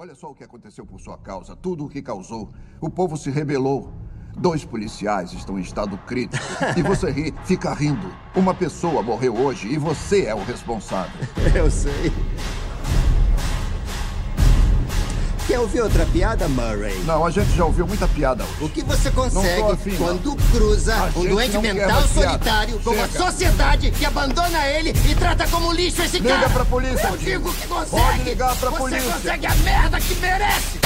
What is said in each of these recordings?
Olha só o que aconteceu por sua causa, tudo o que causou. O povo se rebelou. Dois policiais estão em estado crítico. E você ri, fica rindo. Uma pessoa morreu hoje e você é o responsável. Eu sei. Quer ouvir outra piada, Murray? Não, a gente já ouviu muita piada hoje. O que você consegue afim, quando cruza A um doente mental solitário com uma Chega. sociedade que abandona ele e trata como lixo esse Liga cara? pra polícia, Eu digo que consegue! Pode ligar pra você polícia. consegue a merda que merece!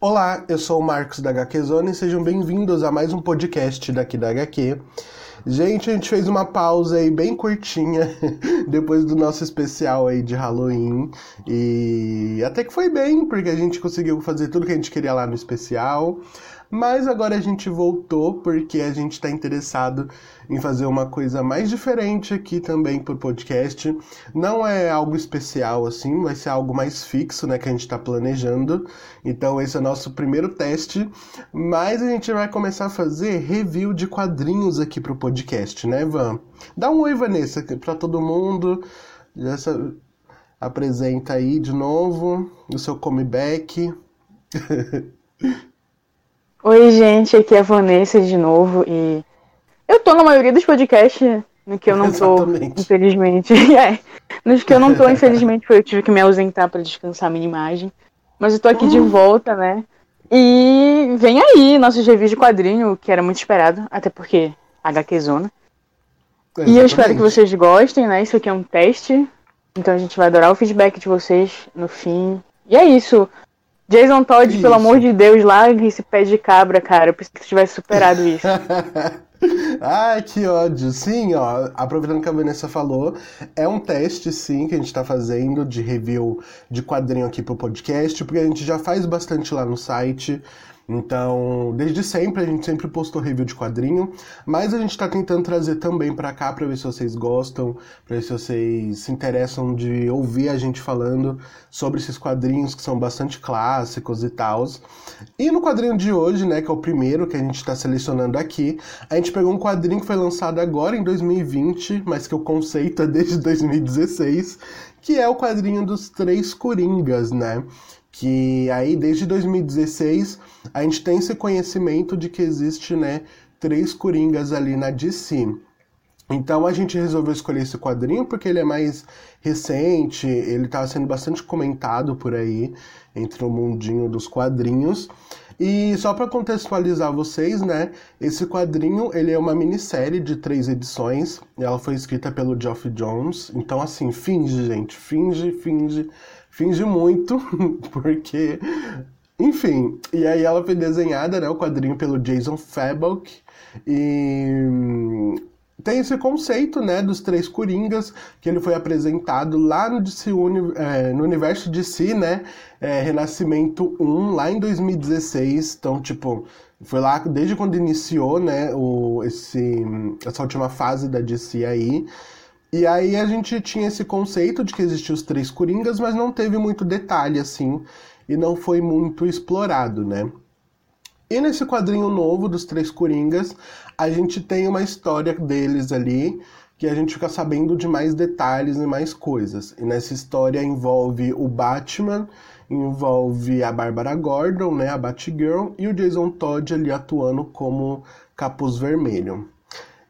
Olá, eu sou o Marcos da HQ Zone e sejam bem-vindos a mais um podcast daqui da HQ. Gente, a gente fez uma pausa aí bem curtinha depois do nosso especial aí de Halloween e até que foi bem, porque a gente conseguiu fazer tudo que a gente queria lá no especial. Mas agora a gente voltou porque a gente está interessado em fazer uma coisa mais diferente aqui também pro podcast. Não é algo especial assim, vai ser algo mais fixo, né, que a gente está planejando. Então esse é o nosso primeiro teste, mas a gente vai começar a fazer review de quadrinhos aqui pro podcast, né, Van? Dá um oi, Vanessa, para todo mundo. Já apresenta aí de novo o seu comeback. Oi, gente, aqui é a Vanessa de novo e eu tô na maioria dos podcasts no que eu não tô, Exatamente. infelizmente. É, nos que eu não tô, infelizmente, foi eu tive que me ausentar pra descansar minha imagem. Mas eu tô aqui de volta, né? E vem aí nossos reviews de quadrinho, que era muito esperado, até porque HQ Zona. E eu espero que Exatamente. vocês gostem, né? Isso aqui é um teste. Então a gente vai adorar o feedback de vocês no fim. E é isso. Jason Todd, Isso. pelo amor de Deus, largue esse pé de cabra, cara. Eu pensei que você tivesse superado isso. Ai, que ódio. Sim, ó, aproveitando que a Vanessa falou, é um teste, sim, que a gente tá fazendo de review de quadrinho aqui pro podcast, porque a gente já faz bastante lá no site. Então, desde sempre, a gente sempre postou review de quadrinho, mas a gente tá tentando trazer também pra cá pra ver se vocês gostam, pra ver se vocês se interessam de ouvir a gente falando sobre esses quadrinhos que são bastante clássicos e tal. E no quadrinho de hoje, né, que é o primeiro que a gente está selecionando aqui, a gente pegou um quadrinho que foi lançado agora em 2020, mas que o conceito é desde 2016, que é o quadrinho dos Três Coringas, né? Que aí desde 2016 a gente tem esse conhecimento de que existe, né, três Coringas ali na DC. Então a gente resolveu escolher esse quadrinho porque ele é mais recente, ele está sendo bastante comentado por aí entre o mundinho dos quadrinhos. E só para contextualizar vocês, né, esse quadrinho ele é uma minissérie de três edições. Ela foi escrita pelo Geoff Jones. Então assim, finge, gente, finge, finge, finge muito, porque enfim, e aí ela foi desenhada, né, o quadrinho pelo Jason Fabok e hum, tem esse conceito, né, dos três coringas que ele foi apresentado lá no DC Uni- é, no universo DC, né, é, Renascimento 1 lá em 2016. Então, tipo, foi lá desde quando iniciou, né, o, esse, essa última fase da DC aí. E aí a gente tinha esse conceito de que existiam os três coringas, mas não teve muito detalhe assim e não foi muito explorado, né? E nesse quadrinho novo dos Três Coringas, a gente tem uma história deles ali que a gente fica sabendo de mais detalhes e mais coisas. E nessa história envolve o Batman, envolve a Bárbara Gordon, né, a Batgirl, e o Jason Todd ali atuando como Capuz Vermelho.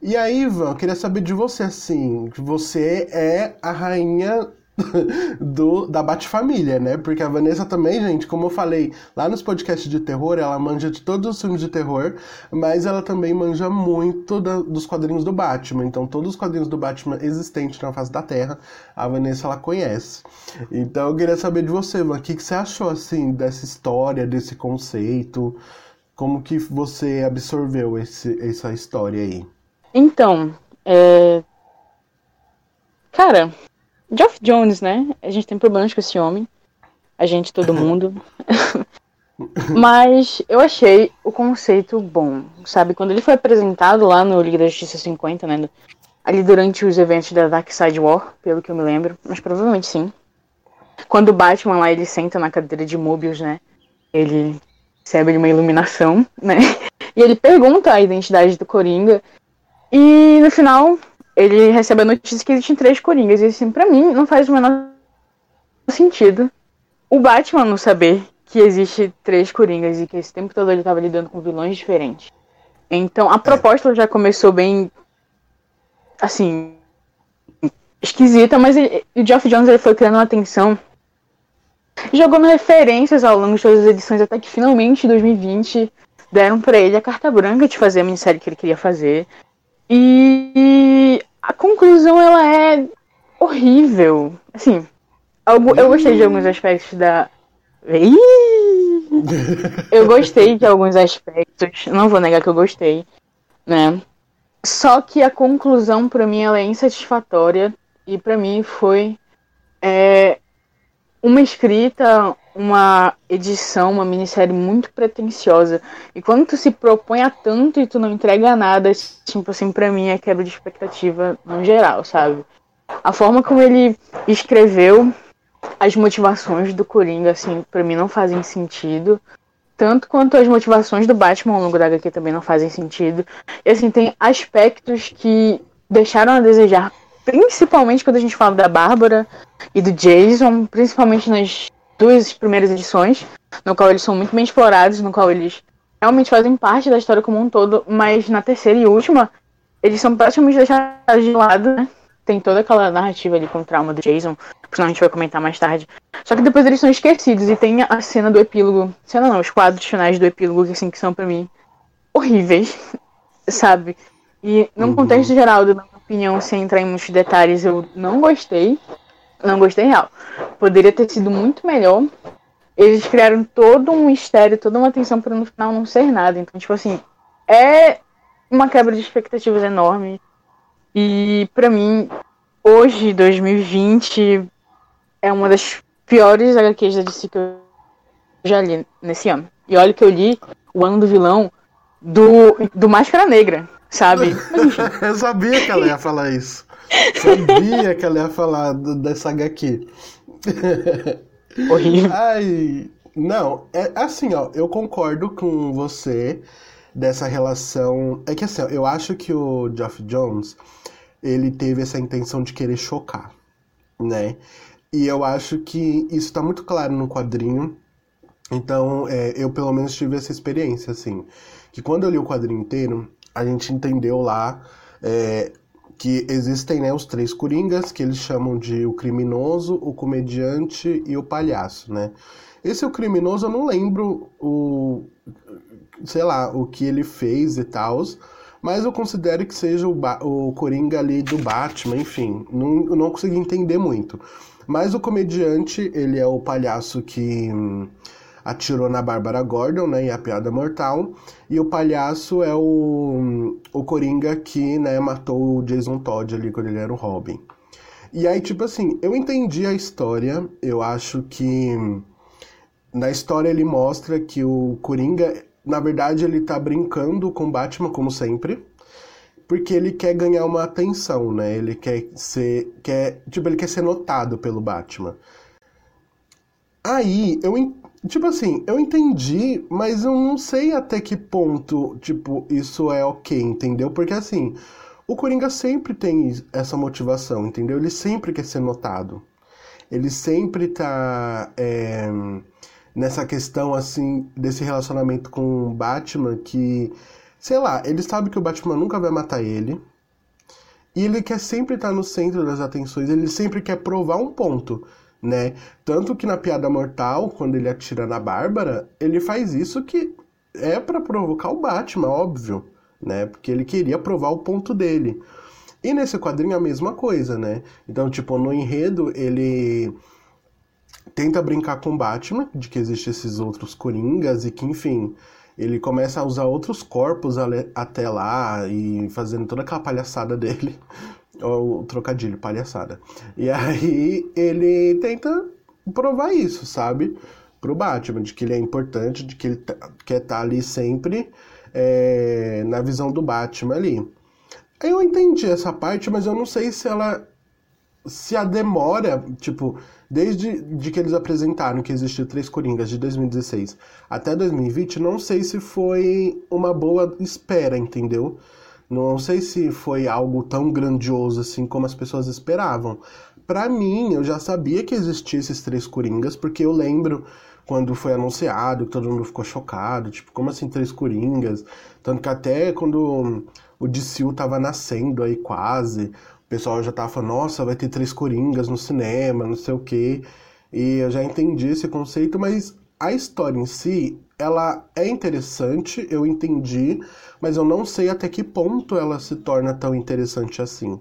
E aí, Ivan, eu queria saber de você, assim, você é a rainha do, da Bat-Família, né? Porque a Vanessa também, gente, como eu falei lá nos podcasts de terror, ela manja de todos os filmes de terror, mas ela também manja muito da- dos quadrinhos do Batman. Então, todos os quadrinhos do Batman existentes na face da Terra, a Vanessa, ela conhece. Então, eu queria saber de você, Ivan, o que, que você achou, assim, dessa história, desse conceito? Como que você absorveu esse, essa história aí? Então, é. Cara, Geoff Jones, né? A gente tem problemas com esse homem. A gente, todo mundo. Mas eu achei o conceito bom, sabe? Quando ele foi apresentado lá no Liga da Justiça 50, né? Ali durante os eventos da Dark Side War, pelo que eu me lembro. Mas provavelmente sim. Quando o Batman lá, ele senta na cadeira de Mobius, né? Ele recebe uma iluminação, né? E ele pergunta a identidade do Coringa. E no final, ele recebe a notícia que existem três Coringas. E assim, pra mim, não faz o menor sentido o Batman não saber que existe três Coringas e que esse tempo todo ele tava lidando com vilões diferentes. Então, a proposta já começou bem. Assim. esquisita, mas o Geoff Jones ele foi criando uma tensão. Jogando referências ao longo de todas as edições, até que finalmente, em 2020, deram para ele a carta branca de fazer a minissérie que ele queria fazer. E a conclusão ela é horrível. Assim, eu gostei de alguns aspectos da. Eu gostei de alguns aspectos, não vou negar que eu gostei, né? Só que a conclusão para mim ela é insatisfatória e para mim foi é, uma escrita, uma edição, uma minissérie muito pretensiosa. E quando tu se propõe a tanto e tu não entrega nada, tipo assim, pra mim é quebra de expectativa no geral, sabe? A forma como ele escreveu as motivações do Coringa, assim, pra mim não fazem sentido. Tanto quanto as motivações do Batman ao longo da HQ também não fazem sentido. E assim, tem aspectos que deixaram a desejar principalmente quando a gente fala da Bárbara e do Jason, principalmente nas duas primeiras edições, no qual eles são muito bem explorados, no qual eles realmente fazem parte da história como um todo, mas na terceira e última, eles são praticamente deixados de lado, né? Tem toda aquela narrativa ali com o trauma do Jason, que a gente vai comentar mais tarde. Só que depois eles são esquecidos e tem a cena do epílogo, cena não, os quadros finais do epílogo, assim, que são para mim horríveis, sabe? E num uhum. contexto geral, da minha opinião, sem entrar em muitos detalhes, eu não gostei. Não gostei real. Poderia ter sido muito melhor. Eles criaram todo um mistério, toda uma tensão para no final não ser nada. Então, tipo assim, é uma quebra de expectativas enorme. E para mim, hoje, 2020, é uma das piores HQs da DC que eu já li nesse ano. E olha que eu li o ano do vilão do, do Máscara Negra sabe? eu sabia que ela ia falar isso. Sabia que ela ia falar dessa HQ. Horrível. Ai, não, é assim, ó, eu concordo com você dessa relação. É que assim, ó, eu acho que o Geoff Jones, ele teve essa intenção de querer chocar, né? E eu acho que isso tá muito claro no quadrinho. Então, é, eu pelo menos tive essa experiência, assim. Que quando eu li o quadrinho inteiro, a gente entendeu lá é, que existem né, os três coringas, que eles chamam de o criminoso, o comediante e o palhaço, né? Esse o criminoso, eu não lembro o, sei lá, o que ele fez e tal, mas eu considero que seja o, o Coringa ali do Batman, enfim, não, não consegui entender muito. Mas o comediante, ele é o palhaço que atirou na Bárbara Gordon, né, em A Piada Mortal, e o palhaço é o, o Coringa que, né, matou o Jason Todd ali quando ele era o Robin. E aí, tipo assim, eu entendi a história, eu acho que na história ele mostra que o Coringa, na verdade, ele tá brincando com Batman, como sempre, porque ele quer ganhar uma atenção, né? Ele quer ser, quer, tipo, ele quer ser notado pelo Batman. Aí, eu, Tipo assim, eu entendi, mas eu não sei até que ponto, tipo, isso é ok, entendeu? Porque assim, o Coringa sempre tem essa motivação, entendeu? Ele sempre quer ser notado. Ele sempre tá é, nessa questão, assim, desse relacionamento com o Batman que, sei lá, ele sabe que o Batman nunca vai matar ele. E ele quer sempre estar no centro das atenções, ele sempre quer provar um ponto né? Tanto que na Piada Mortal, quando ele atira na Bárbara, ele faz isso que é para provocar o Batman, óbvio, né? Porque ele queria provar o ponto dele. E nesse quadrinho a mesma coisa, né? Então, tipo, no enredo ele tenta brincar com o Batman, de que existem esses outros coringas e que, enfim, ele começa a usar outros corpos até lá e fazendo toda aquela palhaçada dele o trocadilho, palhaçada. E aí ele tenta provar isso, sabe? Pro Batman, de que ele é importante, de que ele tá, quer estar tá ali sempre é, na visão do Batman ali. Eu entendi essa parte, mas eu não sei se ela. Se a demora, tipo, desde de que eles apresentaram que existiu três Coringas de 2016 até 2020, não sei se foi uma boa espera, entendeu? Não sei se foi algo tão grandioso assim como as pessoas esperavam. Para mim, eu já sabia que existia esses três Coringas, porque eu lembro quando foi anunciado, que todo mundo ficou chocado, tipo, como assim três Coringas? Tanto que até quando o DCU tava nascendo aí quase, o pessoal já tava falando, nossa, vai ter três Coringas no cinema, não sei o quê. E eu já entendi esse conceito, mas a história em si, ela é interessante, eu entendi, mas eu não sei até que ponto ela se torna tão interessante assim,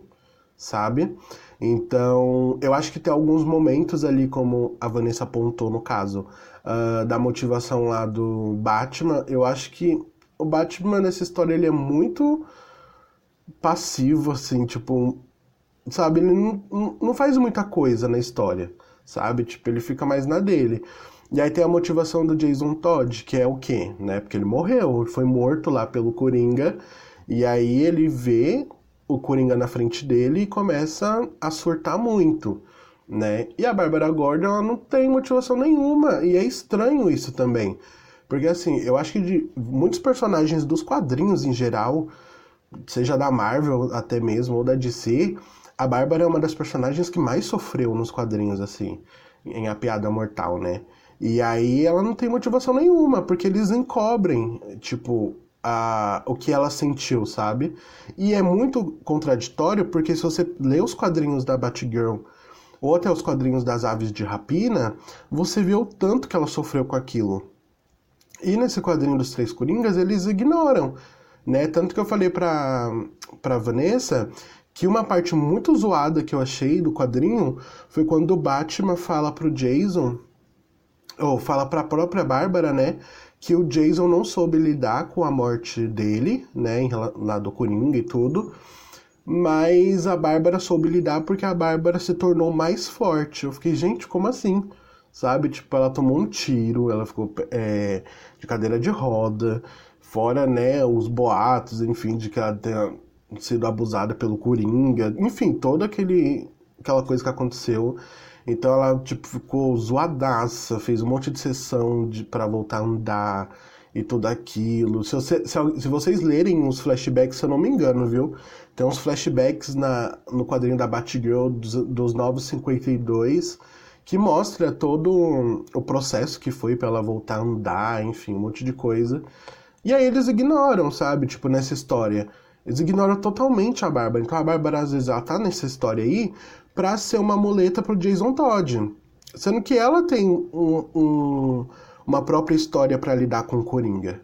sabe? Então, eu acho que tem alguns momentos ali, como a Vanessa apontou no caso, uh, da motivação lá do Batman, eu acho que o Batman nessa história ele é muito passivo, assim, tipo, sabe, ele não, não faz muita coisa na história, sabe? Tipo, ele fica mais na dele. E aí tem a motivação do Jason Todd, que é o quê? Né? Porque ele morreu, foi morto lá pelo Coringa, e aí ele vê o Coringa na frente dele e começa a surtar muito, né? E a Bárbara Gordon, ela não tem motivação nenhuma, e é estranho isso também. Porque assim, eu acho que de muitos personagens dos quadrinhos em geral, seja da Marvel até mesmo, ou da DC, a Bárbara é uma das personagens que mais sofreu nos quadrinhos, assim, em A Piada Mortal, né? E aí ela não tem motivação nenhuma, porque eles encobrem, tipo, a, o que ela sentiu, sabe? E é muito contraditório, porque se você lê os quadrinhos da Batgirl ou até os quadrinhos das Aves de Rapina, você vê o tanto que ela sofreu com aquilo. E nesse quadrinho dos Três Coringas, eles ignoram, né? Tanto que eu falei pra, pra Vanessa que uma parte muito zoada que eu achei do quadrinho foi quando o Batman fala pro Jason ou fala para a própria Bárbara, né, que o Jason não soube lidar com a morte dele, né, em, lá do Coringa e tudo, mas a Bárbara soube lidar porque a Bárbara se tornou mais forte. Eu fiquei, gente, como assim? Sabe? Tipo, ela tomou um tiro, ela ficou é, de cadeira de roda, fora, né, os boatos, enfim, de que ela tenha sido abusada pelo Coringa, enfim, toda aquele, aquela coisa que aconteceu. Então ela, tipo, ficou zoadaça, fez um monte de sessão de, para voltar a andar e tudo aquilo. Se, você, se, se, vocês lerem os flashbacks, se eu não me engano, viu? Tem uns flashbacks na, no quadrinho da Batgirl dos, dos 952 que mostra todo o processo que foi para ela voltar a andar, enfim, um monte de coisa. E aí eles ignoram, sabe? Tipo, nessa história. Eles ignoram totalmente a Bárbara. Então a Bárbara, às vezes, ela tá nessa história aí para ser uma muleta pro Jason Todd. Sendo que ela tem um, um, uma própria história para lidar com o Coringa.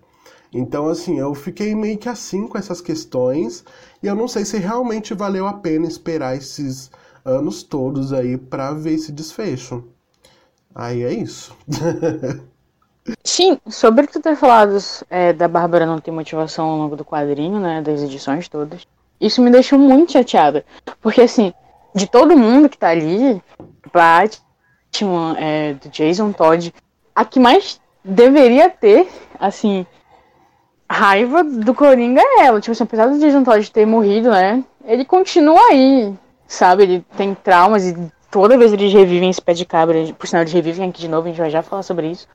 Então, assim, eu fiquei meio que assim com essas questões. E eu não sei se realmente valeu a pena esperar esses anos todos aí para ver esse desfecho. Aí é isso. Sim, sobre tu ter falado é, da Bárbara não ter motivação ao longo do quadrinho, né, das edições todas, isso me deixou muito chateada. Porque, assim, de todo mundo que tá ali, Batman, é, do Jason Todd, a que mais deveria ter, assim, raiva do Coringa é ela. Tipo assim, apesar do Jason Todd ter morrido, né? Ele continua aí, sabe? Ele tem traumas e toda vez eles revivem esse pé de cabra. Por sinal, eles revivem aqui de novo, a gente vai já falar sobre isso.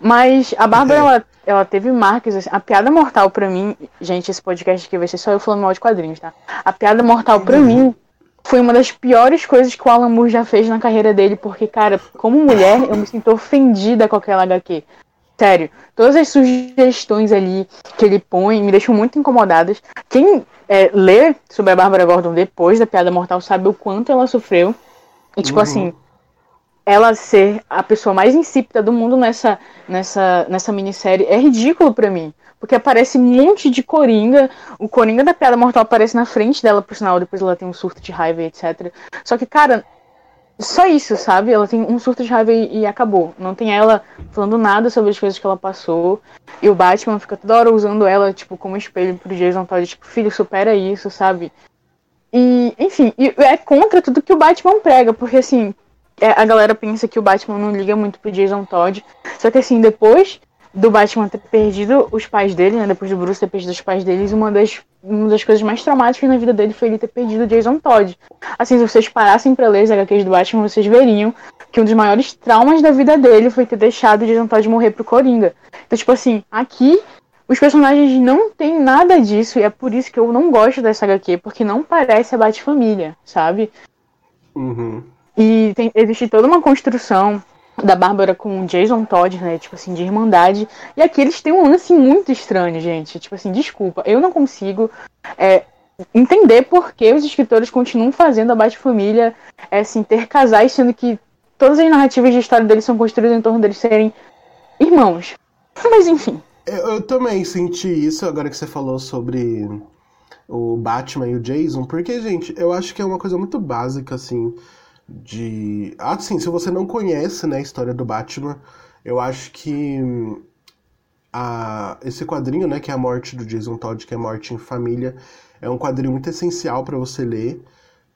Mas a Bárbara, é. ela, ela teve marcas, assim, a piada mortal pra mim, gente, esse podcast aqui vai ser só eu falando mal de quadrinhos, tá? A piada mortal pra uhum. mim foi uma das piores coisas que o Alan Moore já fez na carreira dele, porque, cara, como mulher, eu me sinto ofendida com aquela HQ. Sério, todas as sugestões ali que ele põe me deixam muito incomodadas. Quem é, lê sobre a Bárbara Gordon depois da Piada Mortal sabe o quanto ela sofreu. E, tipo uhum. assim, ela ser a pessoa mais insípida do mundo nessa, nessa, nessa minissérie é ridículo para mim. Porque aparece um monte de Coringa. O Coringa da Piada Mortal aparece na frente dela, por sinal, depois ela tem um surto de raiva etc. Só que, cara, só isso, sabe? Ela tem um surto de raiva e, e, acabou. Não tem ela falando nada sobre as coisas que ela passou. E o Batman fica toda hora usando ela, tipo, como espelho pro Jason Todd, tipo, filho, supera isso, sabe? E, enfim, é contra tudo que o Batman prega, porque assim, a galera pensa que o Batman não liga muito pro Jason Todd. Só que assim, depois do Batman ter perdido os pais dele, né? Depois do Bruce ter perdido os pais deles, uma das, uma das coisas mais traumáticas na vida dele foi ele ter perdido o Jason Todd. Assim, se vocês parassem pra ler as HQs do Batman, vocês veriam que um dos maiores traumas da vida dele foi ter deixado o Jason Todd morrer pro Coringa. Então, tipo assim, aqui Os personagens não têm nada disso e é por isso que eu não gosto dessa HQ, porque não parece a Bat-Família, sabe? Uhum. E tem, existe toda uma construção da Bárbara com o Jason Todd, né? Tipo assim, de irmandade. E aqui eles têm um lance muito estranho, gente. Tipo assim, desculpa, eu não consigo é, entender por que os escritores continuam fazendo a Bat-Família é, assim, ter casais, sendo que todas as narrativas de história deles são construídas em torno deles serem irmãos. Mas enfim. Eu, eu também senti isso agora que você falou sobre o Batman e o Jason, porque, gente, eu acho que é uma coisa muito básica, assim de. Assim, se você não conhece né, a história do Batman, eu acho que a, esse quadrinho, né, que é a morte do Jason Todd, que é Morte em Família, é um quadrinho muito essencial para você ler,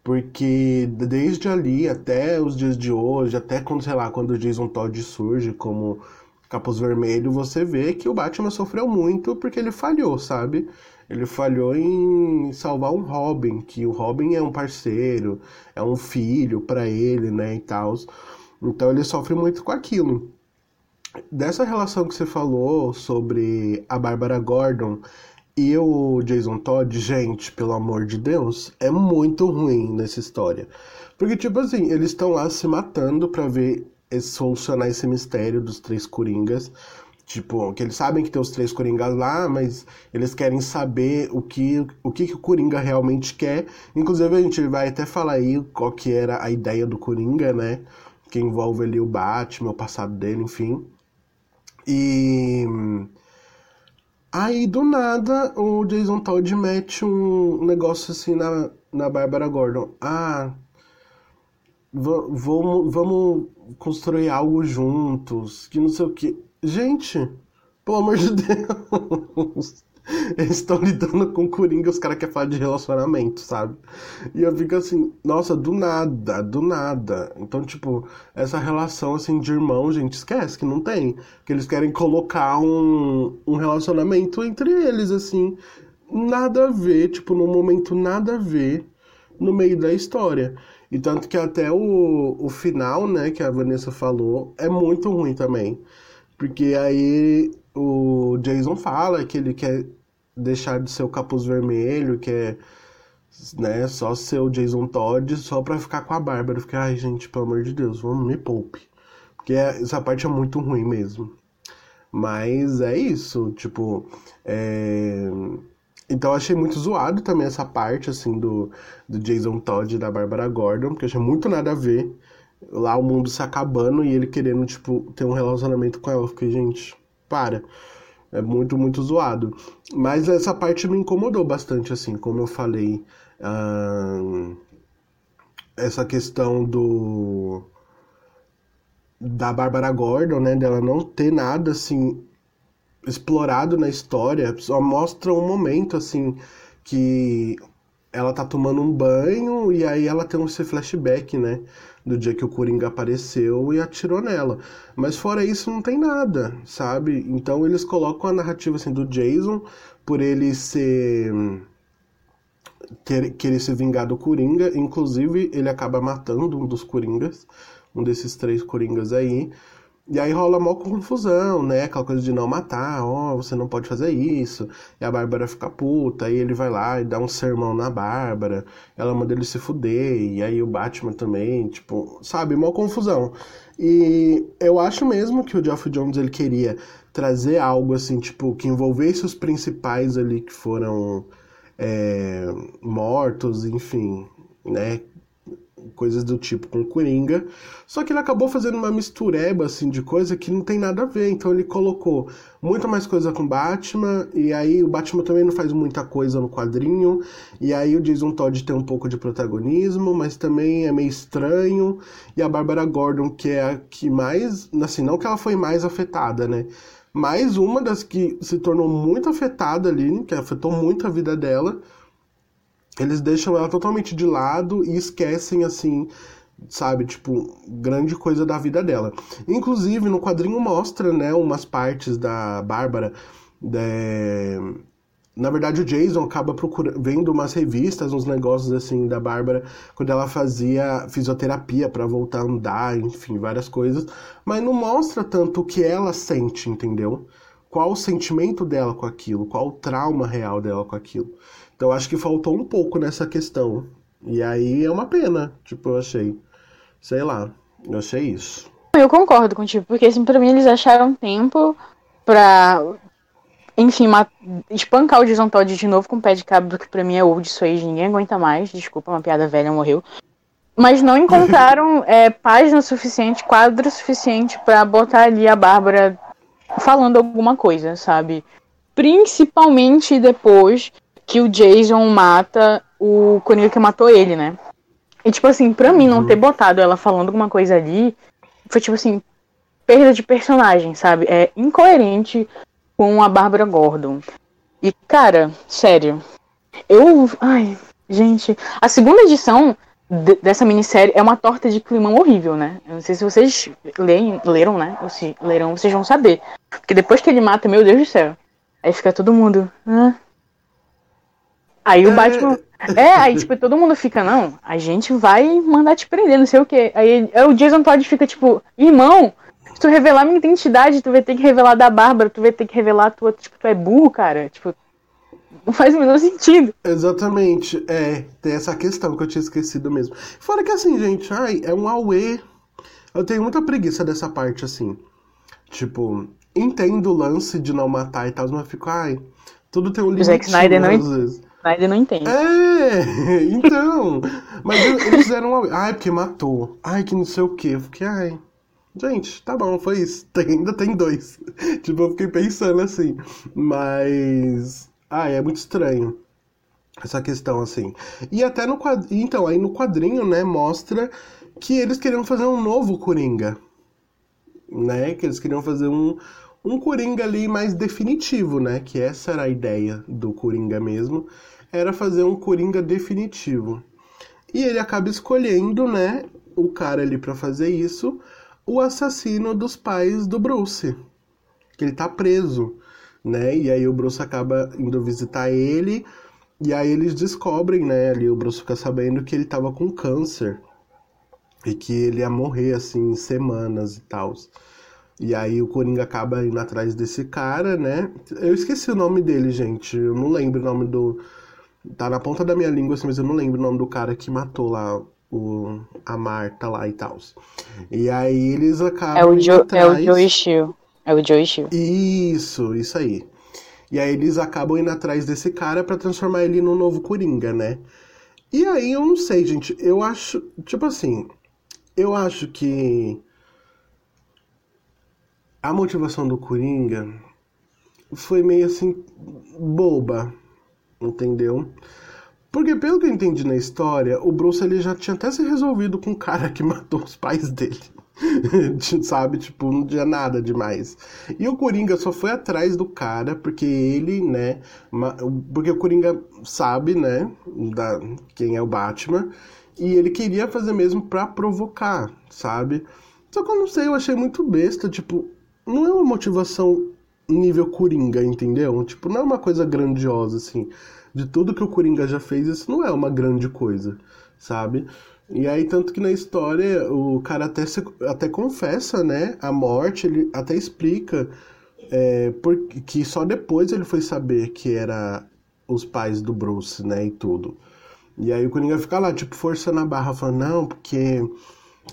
porque desde ali até os dias de hoje, até quando, sei lá, quando o Jason Todd surge como Capuz Vermelho, você vê que o Batman sofreu muito porque ele falhou, sabe? Ele falhou em salvar um Robin, que o Robin é um parceiro, é um filho para ele, né, e tal. Então ele sofre muito com aquilo. Dessa relação que você falou sobre a Bárbara Gordon e o Jason Todd, gente, pelo amor de Deus, é muito ruim nessa história. Porque, tipo assim, eles estão lá se matando para ver solucionar esse mistério dos três Coringas. Tipo, que eles sabem que tem os três Coringas lá, mas eles querem saber o que, o que, que o Coringa realmente quer. Inclusive, a gente vai até falar aí qual que era a ideia do Coringa, né? Que envolve ali o Batman, o passado dele, enfim. E... Aí, do nada, o Jason Todd mete um negócio assim na, na Bárbara Gordon. Ah, vamos, vamos construir algo juntos, que não sei o que. Gente, pelo amor de Deus. Eles estão lidando com Coringa, os caras querem falar de relacionamento, sabe? E eu fico assim, nossa, do nada, do nada. Então, tipo, essa relação assim de irmão, gente, esquece que não tem. Que eles querem colocar um, um relacionamento entre eles, assim. Nada a ver, tipo, num momento nada a ver no meio da história. E tanto que até o, o final, né, que a Vanessa falou, é muito ruim também. Porque aí o Jason fala que ele quer deixar de ser o capuz vermelho, que é né, só ser o Jason Todd, só pra ficar com a Bárbara. Fiquei, ai gente, pelo amor de Deus, vamos me poupe. Porque essa parte é muito ruim mesmo. Mas é isso, tipo. É... Então achei muito zoado também essa parte, assim, do, do Jason Todd e da Bárbara Gordon, porque achei muito nada a ver lá o mundo se acabando e ele querendo, tipo, ter um relacionamento com ela. Eu fiquei, gente, para. É muito, muito zoado. Mas essa parte me incomodou bastante, assim, como eu falei. Essa questão do. Da Bárbara Gordon, né? Dela não ter nada, assim, explorado na história. Só mostra um momento, assim, que ela tá tomando um banho e aí ela tem esse flashback, né? Do dia que o Coringa apareceu e atirou nela. Mas fora isso, não tem nada, sabe? Então eles colocam a narrativa assim do Jason por ele ser. querer se vingar do Coringa. Inclusive, ele acaba matando um dos Coringas, um desses três Coringas aí. E aí rola mó confusão, né? Aquela coisa de não matar, ó, oh, você não pode fazer isso. E a Bárbara fica puta, aí ele vai lá e dá um sermão na Bárbara, ela manda ele se fuder, e aí o Batman também, tipo, sabe, mó confusão. E eu acho mesmo que o Geoff Jones ele queria trazer algo assim, tipo, que envolvesse os principais ali que foram é, mortos, enfim, né? Coisas do tipo com Coringa. Só que ele acabou fazendo uma mistureba assim de coisa que não tem nada a ver. Então ele colocou muito mais coisa com Batman e aí o Batman também não faz muita coisa no quadrinho. E aí o Jason Todd tem um pouco de protagonismo, mas também é meio estranho. E a Barbara Gordon, que é a que mais, assim, não que ela foi mais afetada, né? Mas uma das que se tornou muito afetada ali, que afetou muito a vida dela, eles deixam ela totalmente de lado e esquecem, assim, sabe, tipo, grande coisa da vida dela. Inclusive, no quadrinho mostra, né, umas partes da Bárbara. De... Na verdade, o Jason acaba procurando, vendo umas revistas, uns negócios assim da Bárbara, quando ela fazia fisioterapia para voltar a andar, enfim, várias coisas. Mas não mostra tanto o que ela sente, entendeu? qual o sentimento dela com aquilo, qual o trauma real dela com aquilo. Então acho que faltou um pouco nessa questão. E aí é uma pena, tipo, eu achei. Sei lá, eu achei isso. Eu concordo contigo, porque assim, pra mim eles acharam tempo pra, enfim, espancar o Jason Todd de novo com o pé de cabra, que pra mim é old isso aí, ninguém aguenta mais. Desculpa, uma piada velha morreu. Mas não encontraram é, página suficiente, quadro suficiente para botar ali a Bárbara falando alguma coisa, sabe? Principalmente depois que o Jason mata o Coringa que matou ele, né? E tipo assim, pra mim não ter botado ela falando alguma coisa ali foi tipo assim, perda de personagem, sabe? É incoerente com a Bárbara Gordon. E cara, sério, eu, ai, gente, a segunda edição dessa minissérie é uma torta de climão horrível, né? Eu não sei se vocês leem, leram, né? Ou se leram, vocês vão saber. Porque depois que ele mata, meu Deus do céu. Aí fica todo mundo. Ah. Aí o é. Batman. É, aí tipo, todo mundo fica, não, a gente vai mandar te prender, não sei o quê. Aí, aí o Jason Todd fica tipo, irmão, se tu revelar minha identidade, tu vai ter que revelar da Bárbara, tu vai ter que revelar a tua, tipo, tu é burro, cara. Tipo, não faz o menor sentido. Exatamente. É, tem essa questão que eu tinha esquecido mesmo. Fora que assim, gente, ai, é um Aue. Eu tenho muita preguiça dessa parte, assim. Tipo, entendo o lance de não matar e tal, mas eu fico, ai, tudo tem um limite. O Zack Snyder não, às vezes. Snyder não entende. É, então. mas eles fizeram um Aue. Ai, porque matou. Ai, que não sei o que. Eu fiquei, ai. Gente, tá bom, foi isso. Tem, ainda tem dois. tipo, eu fiquei pensando assim. Mas. Ah, é muito estranho essa questão, assim. E até no quadrinho. Então, aí no quadrinho, né, mostra que eles queriam fazer um novo Coringa. Né? Que eles queriam fazer um, um Coringa ali mais definitivo, né? Que essa era a ideia do Coringa mesmo. Era fazer um Coringa definitivo. E ele acaba escolhendo, né, o cara ali para fazer isso, o assassino dos pais do Bruce. Que ele tá preso né? E aí o Bruce acaba indo visitar ele, e aí eles descobrem, né? Ali o Bruce fica sabendo que ele tava com câncer e que ele ia morrer assim em semanas e tal. E aí o Coringa acaba indo atrás desse cara, né? Eu esqueci o nome dele, gente. Eu não lembro o nome do. Tá na ponta da minha língua, assim, mas eu não lembro o nome do cara que matou lá o... a Marta lá e tal. E aí eles acabam. É o, jo... é o Joe Chill. É o Joey Shield. Isso, isso aí. E aí eles acabam indo atrás desse cara para transformar ele no novo Coringa, né? E aí eu não sei, gente. Eu acho. Tipo assim. Eu acho que. A motivação do Coringa foi meio assim. boba. Entendeu? Porque pelo que eu entendi na história, o Bruce ele já tinha até se resolvido com o cara que matou os pais dele. sabe? Tipo, não tinha nada demais. E o Coringa só foi atrás do cara porque ele, né? Porque o Coringa sabe, né? Da, quem é o Batman. E ele queria fazer mesmo pra provocar, sabe? Só que eu não sei, eu achei muito besta. Tipo, não é uma motivação nível Coringa, entendeu? Tipo, não é uma coisa grandiosa, assim. De tudo que o Coringa já fez, isso não é uma grande coisa, sabe? E aí, tanto que na história, o cara até, se, até confessa, né, a morte, ele até explica é, porque, que só depois ele foi saber que era os pais do Bruce, né, e tudo. E aí o Coringa fica lá, tipo, forçando a barra, falando, não, porque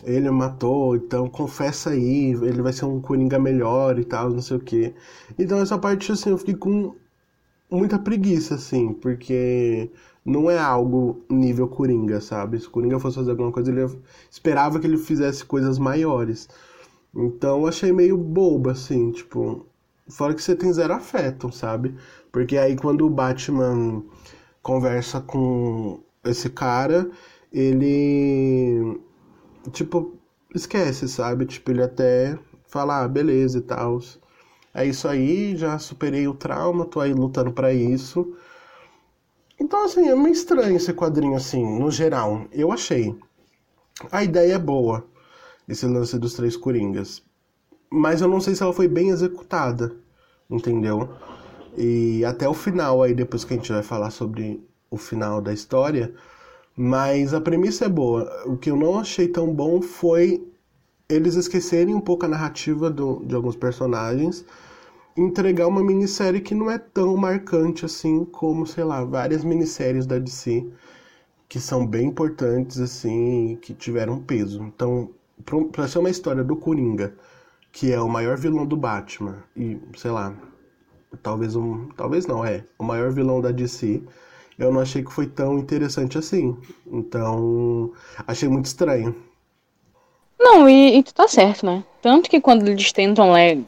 ele matou, então confessa aí, ele vai ser um Coringa melhor e tal, não sei o quê. Então essa parte, assim, eu fiquei com muita preguiça, assim, porque não é algo nível Coringa, sabe? Se o Coringa fosse fazer alguma coisa, ele esperava que ele fizesse coisas maiores. Então eu achei meio bobo, assim, tipo. Fora que você tem zero afeto, sabe? Porque aí quando o Batman conversa com esse cara, ele. Tipo, esquece, sabe? Tipo, ele até fala, ah, beleza e tal. É isso aí, já superei o trauma, tô aí lutando para isso. Então, assim, é meio estranho esse quadrinho, assim, no geral. Eu achei. A ideia é boa, esse lance dos três Coringas. Mas eu não sei se ela foi bem executada, entendeu? E até o final, aí depois que a gente vai falar sobre o final da história. Mas a premissa é boa. O que eu não achei tão bom foi eles esquecerem um pouco a narrativa do, de alguns personagens entregar uma minissérie que não é tão marcante assim como, sei lá, várias minisséries da DC que são bem importantes assim, que tiveram peso. Então, para ser uma história do Coringa, que é o maior vilão do Batman e, sei lá, talvez um, talvez não, é, o maior vilão da DC, eu não achei que foi tão interessante assim. Então, achei muito estranho. Não, e, e tu tá certo, né? Tanto que quando eles tentam, né,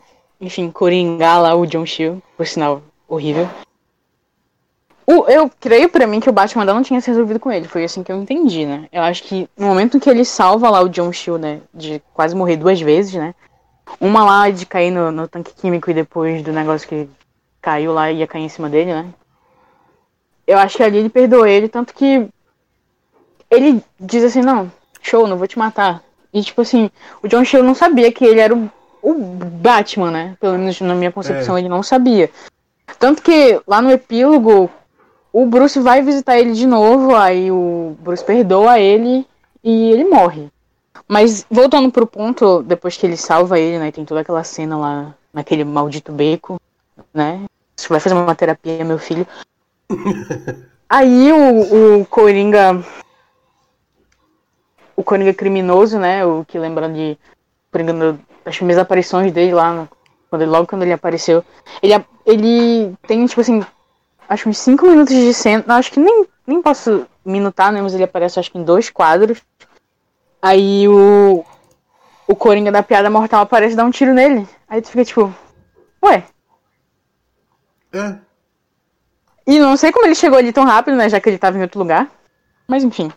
enfim, coringar lá o John Shield, por sinal, horrível. O, eu creio para mim que o Batman não tinha se resolvido com ele, foi assim que eu entendi, né? Eu acho que no momento que ele salva lá o John Shield, né, de quase morrer duas vezes, né? Uma lá de cair no, no tanque químico e depois do negócio que caiu lá e ia cair em cima dele, né? Eu acho que ali ele perdoou ele, tanto que ele diz assim, não, show, não vou te matar. E tipo assim, o John Shield não sabia que ele era o, o Batman, né? Pelo menos na minha concepção, é. ele não sabia. Tanto que lá no epílogo, o Bruce vai visitar ele de novo, aí o Bruce perdoa ele e ele morre. Mas voltando pro ponto, depois que ele salva ele, né? Tem toda aquela cena lá naquele maldito beco, né? Você vai fazer uma terapia, meu filho. Aí o, o Coringa. O Coringa criminoso, né? O que lembra de. Coringa, as primeiras aparições dele lá, quando ele, logo quando ele apareceu. Ele, ele tem, tipo assim, acho uns 5 minutos de cena. Não, acho que nem, nem posso minutar, né? Mas ele aparece acho que em dois quadros. Aí o. O Coringa da piada mortal aparece e dá um tiro nele. Aí tu fica tipo. Ué. É. E não sei como ele chegou ali tão rápido, né? Já que ele tava em outro lugar. Mas enfim.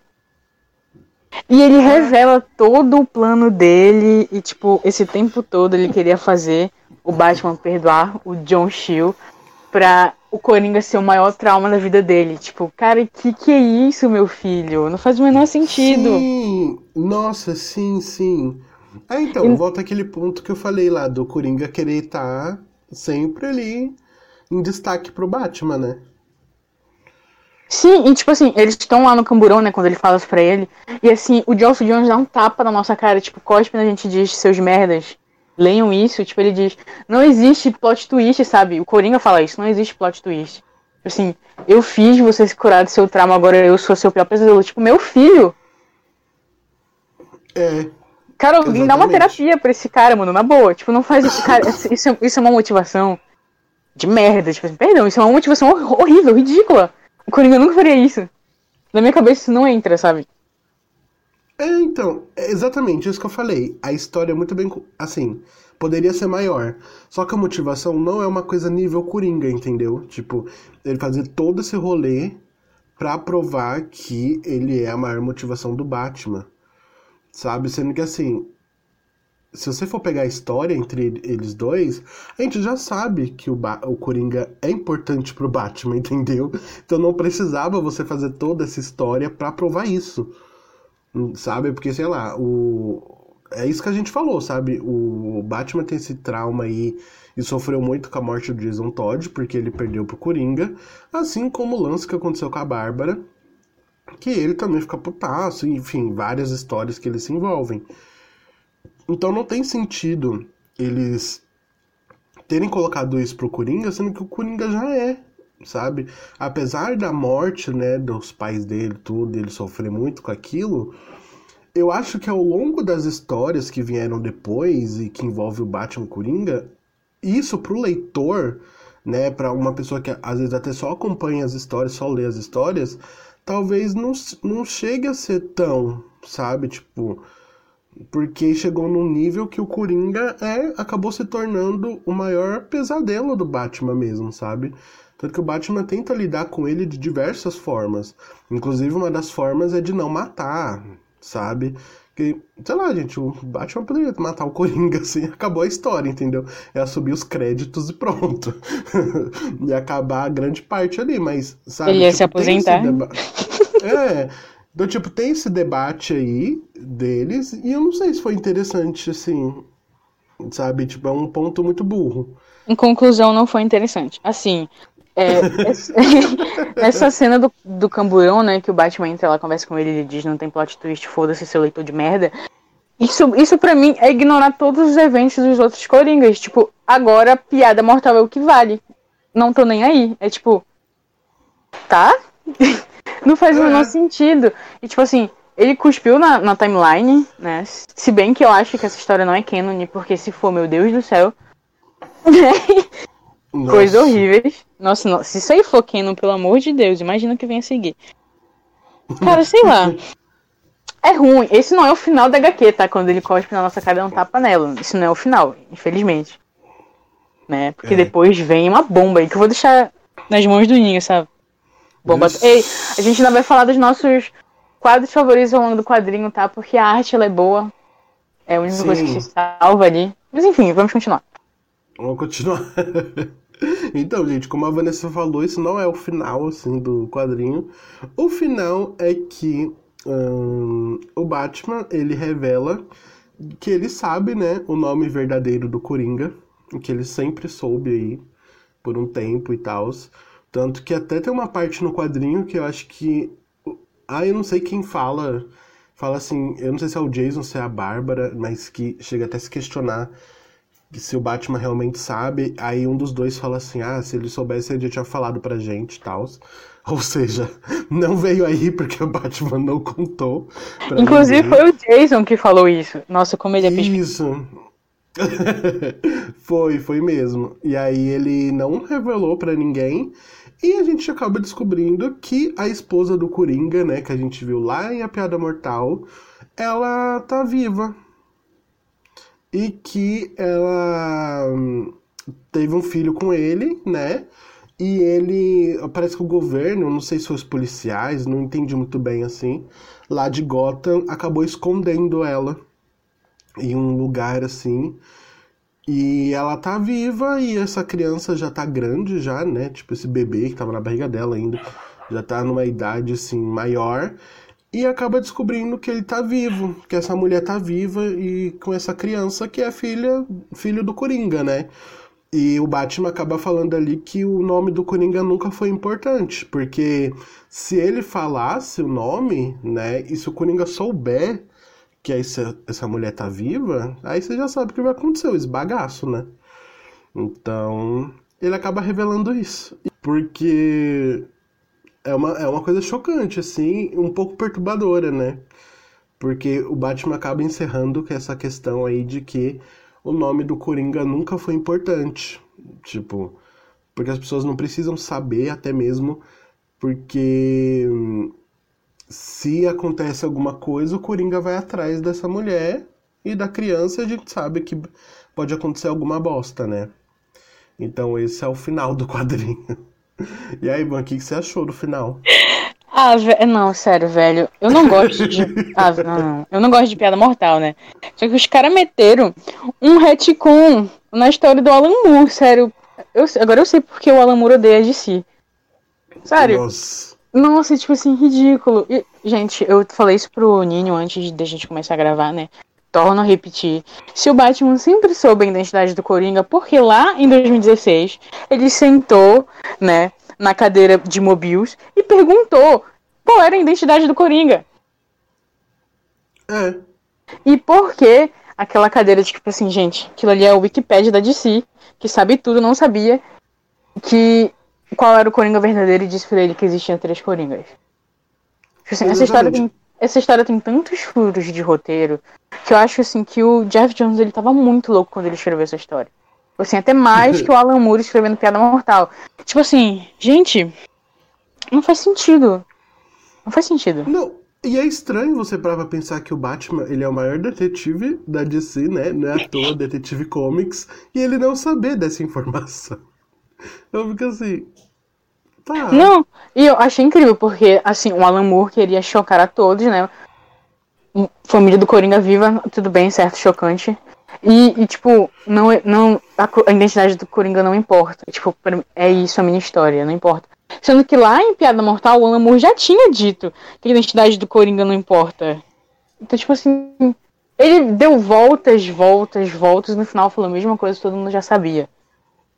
E ele revela todo o plano dele e, tipo, esse tempo todo ele queria fazer o Batman perdoar o John Shield pra o Coringa ser o maior trauma da vida dele. Tipo, cara, que que é isso, meu filho? Não faz o menor sentido. Sim, nossa, sim, sim. Ah, então, e... volta aquele ponto que eu falei lá, do Coringa querer estar sempre ali em destaque pro Batman, né? Sim, e tipo assim, eles estão lá no camburão, né, quando ele fala isso pra ele. E assim, o Joss Jones dá um tapa na nossa cara, tipo, cospe a gente diz seus merdas. Leiam isso, tipo, ele diz, não existe plot twist, sabe? O Coringa fala isso, não existe plot twist. Tipo assim, eu fiz você se curar do seu trauma, agora eu sou seu pior pesadelo. Tipo, meu filho. É. Cara, alguém dá uma terapia pra esse cara, mano, na boa. Tipo, não faz isso. Cara, isso é, isso é uma motivação de merda. Tipo assim, perdão, isso é uma motivação horrível, ridícula. O Coringa nunca faria isso. Na minha cabeça isso não entra, sabe? É, então, é exatamente isso que eu falei. A história é muito bem. Assim, poderia ser maior. Só que a motivação não é uma coisa nível Coringa, entendeu? Tipo, ele fazer todo esse rolê pra provar que ele é a maior motivação do Batman. Sabe? Sendo que assim, se você for pegar a história entre eles dois, a gente já sabe que o, ba o Coringa é importante pro Batman, entendeu? Então não precisava você fazer toda essa história para provar isso. Sabe? Porque, sei lá, o. É isso que a gente falou, sabe? O Batman tem esse trauma aí e sofreu muito com a morte do Jason Todd, porque ele perdeu pro Coringa. Assim como o lance que aconteceu com a Bárbara, que ele também fica putaço, enfim, várias histórias que eles se envolvem. Então não tem sentido eles terem colocado isso pro Coringa, sendo que o Coringa já é, sabe? Apesar da morte, né, dos pais dele, tudo, ele sofrer muito com aquilo, eu acho que ao longo das histórias que vieram depois e que envolve o Batman Coringa, isso pro leitor, né, para uma pessoa que às vezes até só acompanha as histórias, só lê as histórias, talvez não, não chegue a ser tão, sabe, tipo, porque chegou num nível que o Coringa é acabou se tornando o maior pesadelo do Batman mesmo, sabe? Tanto que o Batman tenta lidar com ele de diversas formas. Inclusive, uma das formas é de não matar, sabe? Que, sei lá, gente, o Batman poderia matar o Coringa assim, acabou a história, entendeu? É subir os créditos e pronto. e acabar a grande parte ali, mas, sabe? Ele ia tipo, se aposentar. É, então, tipo, tem esse debate aí deles, e eu não sei se foi interessante, assim, sabe? Tipo, é um ponto muito burro. Em conclusão, não foi interessante. Assim, é, essa cena do, do camburão, né, que o Batman entra lá, conversa com ele e diz não tem plot twist, foda-se seu leitor de merda. Isso, isso para mim é ignorar todos os eventos dos outros Coringas. Tipo, agora piada mortal é o que vale. Não tô nem aí. É tipo. Tá? não faz o menor sentido. E tipo assim, ele cuspiu na, na timeline, né? Se bem que eu acho que essa história não é canon, porque se for, meu Deus do céu. Coisas horríveis. Nossa, não, se isso aí for canon, pelo amor de Deus, imagina que vem a seguir. Cara, sei lá. É ruim. Esse não é o final da HQ, tá? Quando ele cospe na nossa cara e não tapa nela. Isso não é o final, infelizmente. Né? Porque é. depois vem uma bomba aí que eu vou deixar nas mãos do Ninho, sabe? Bomba. Ei, a gente ainda vai falar dos nossos quadros favoritos ao longo do quadrinho, tá? Porque a arte ela é boa. É a única Sim. coisa que se salva ali. Mas enfim, vamos continuar. Vamos continuar. então, gente, como a Vanessa falou, isso não é o final, assim, do quadrinho. O final é que hum, o Batman, ele revela que ele sabe, né, o nome verdadeiro do Coringa, que ele sempre soube aí, por um tempo e tal. Tanto que até tem uma parte no quadrinho que eu acho que... Ah, eu não sei quem fala... Fala assim, eu não sei se é o Jason, se é a Bárbara, mas que chega até a se questionar se o Batman realmente sabe, aí um dos dois fala assim: ah, se ele soubesse, ele já tinha falado pra gente e tal. Ou seja, não veio aí porque o Batman não contou. Inclusive ninguém. foi o Jason que falou isso. Nossa, como ele é Isso. foi, foi mesmo. E aí ele não revelou para ninguém. E a gente acaba descobrindo que a esposa do Coringa, né, que a gente viu lá em A Piada Mortal, ela tá viva e que ela hum, teve um filho com ele, né? E ele, parece que o governo, não sei se os policiais, não entendi muito bem assim, lá de Gotham, acabou escondendo ela em um lugar assim. E ela tá viva e essa criança já tá grande já, né? Tipo esse bebê que tava na barriga dela ainda, já tá numa idade assim maior e acaba descobrindo que ele tá vivo, que essa mulher tá viva e com essa criança que é filha, filho do Coringa, né? E o Batman acaba falando ali que o nome do Coringa nunca foi importante, porque se ele falasse o nome, né, e se o Coringa souber que essa, essa mulher tá viva, aí você já sabe o que vai acontecer, o esbagaço, né? Então, ele acaba revelando isso. Porque é uma, é uma coisa chocante, assim, um pouco perturbadora, né? Porque o Batman acaba encerrando com essa questão aí de que o nome do Coringa nunca foi importante. Tipo, porque as pessoas não precisam saber, até mesmo porque se acontece alguma coisa, o Coringa vai atrás dessa mulher e da criança, a gente sabe que pode acontecer alguma bosta, né? Então esse é o final do quadrinho. E aí, Ivan, o que, você achou do final? Ah, não, sério, velho. Eu não gosto de. Ah, não, não. Eu não gosto de piada mortal, né? Só que os caras meteram um retcon na história do Alan Moore, sério. Eu, agora eu sei porque o Alan Moore odeia de si. Sério. Nossa. Nossa, tipo assim, ridículo. E, gente, eu falei isso pro Ninho antes de a gente começar a gravar, né? Torno a repetir. Se o Batman sempre soube a identidade do Coringa, porque lá em 2016 ele sentou, né, na cadeira de Mobius e perguntou qual era a identidade do Coringa. É. E por que aquela cadeira de tipo assim, gente, aquilo ali é o Wikipedia da DC, que sabe tudo, não sabia que qual era o Coringa verdadeiro e disse pra ele que existiam três Coringas. Assim, essa história tem essa história tem tantos furos de roteiro que eu acho assim que o Jeff Jones ele tava muito louco quando ele escreveu essa história. Assim, até mais que o Alan Moore escrevendo Piada Mortal. Tipo assim, gente, não faz sentido. Não faz sentido. Não, e é estranho você parar pra pensar que o Batman, ele é o maior detetive da DC, né? Não é à toa, Detetive Comics, e ele não saber dessa informação. Eu fico assim, Tá. Não, e eu achei incrível, porque, assim, o Alan Moore queria chocar a todos, né? Família do Coringa viva, tudo bem, certo, chocante. E, e tipo, não, não, a, a, identidade do Coringa não importa. Tipo, é isso a minha história, não importa. Sendo que lá em Piada Mortal, o Alan Moore já tinha dito que a identidade do Coringa não importa. Então, tipo assim, ele deu voltas, voltas, voltas, no final falou a mesma coisa que todo mundo já sabia.